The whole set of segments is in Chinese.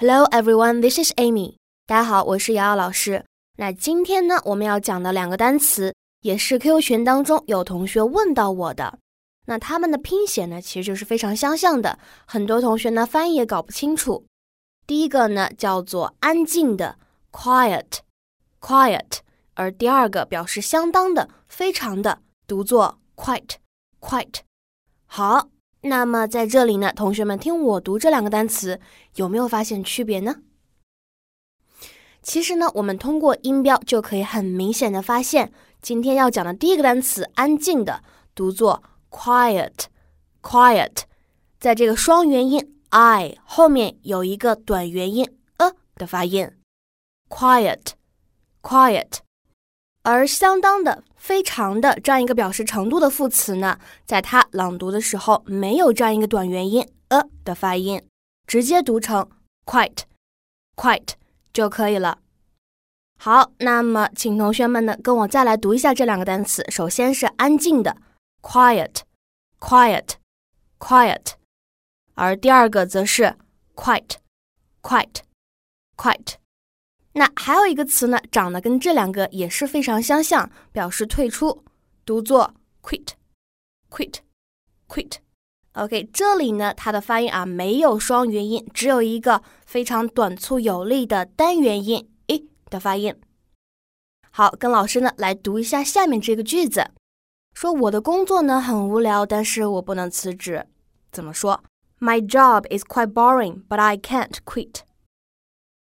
Hello everyone, this is Amy. 大家好，我是瑶瑶老师。那今天呢，我们要讲的两个单词，也是 QQ 群当中有同学问到我的。那他们的拼写呢，其实就是非常相像的，很多同学呢翻译也搞不清楚。第一个呢叫做安静的 quiet，quiet，而第二个表示相当的、非常的，读作 quite，quite。好。那么在这里呢，同学们听我读这两个单词，有没有发现区别呢？其实呢，我们通过音标就可以很明显的发现，今天要讲的第一个单词“安静的”读作 quiet，quiet，在这个双元音 i 后面有一个短元音 a 的发音，quiet，quiet。而相当的、非常的这样一个表示程度的副词呢，在它朗读的时候没有这样一个短元音 a 的发音，直接读成 quite，quite 就可以了。好，那么请同学们呢跟我再来读一下这两个单词。首先是安静的 quiet，quiet，quiet，而第二个则是 quite，quite，quite。那还有一个词呢，长得跟这两个也是非常相像，表示退出，读作 quit，quit，quit。OK，这里呢，它的发音啊没有双元音，只有一个非常短促有力的单元音 e 的发音。好，跟老师呢来读一下下面这个句子，说我的工作呢很无聊，但是我不能辞职。怎么说？My job is quite boring, but I can't quit.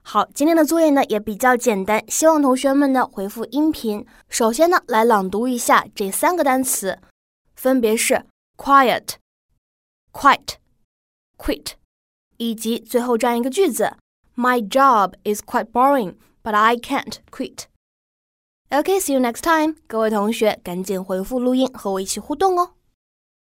好，今天的作业呢也比较简单，希望同学们呢回复音频。首先呢，来朗读一下这三个单词，分别是 quiet、quite、quit，以及最后这样一个句子：My job is quite boring, but I can't quit. OK, see you next time. 各位同学，赶紧回复录音和我一起互动哦。